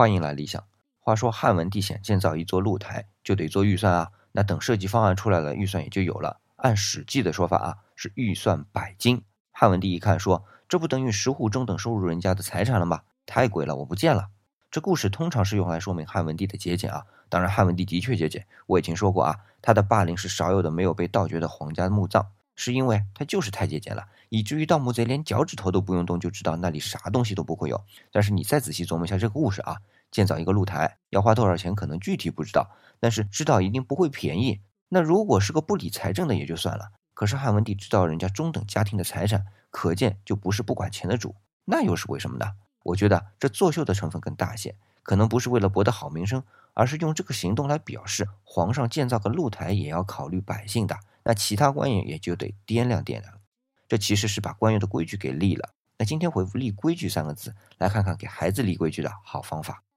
欢迎来理想。话说汉文帝想建造一座露台，就得做预算啊。那等设计方案出来了，预算也就有了。按《史记》的说法啊，是预算百金。汉文帝一看说：“这不等于十户中等收入人家的财产了吗？太贵了，我不建了。”这故事通常是用来说明汉文帝的节俭啊。当然，汉文帝的确节俭。我以前说过啊，他的霸陵是少有的没有被盗掘的皇家墓葬，是因为他就是太节俭了，以至于盗墓贼连脚趾头都不用动就知道那里啥东西都不会有。但是你再仔细琢磨一下这个故事啊。建造一个露台要花多少钱？可能具体不知道，但是知道一定不会便宜。那如果是个不理财政的也就算了，可是汉文帝知道人家中等家庭的财产，可见就不是不管钱的主。那又是为什么呢？我觉得这作秀的成分更大些，可能不是为了博得好名声，而是用这个行动来表示皇上建造个露台也要考虑百姓的。那其他官员也就得掂量掂量。这其实是把官员的规矩给立了。那今天回复“立规矩”三个字，来看看给孩子立规矩的好方法。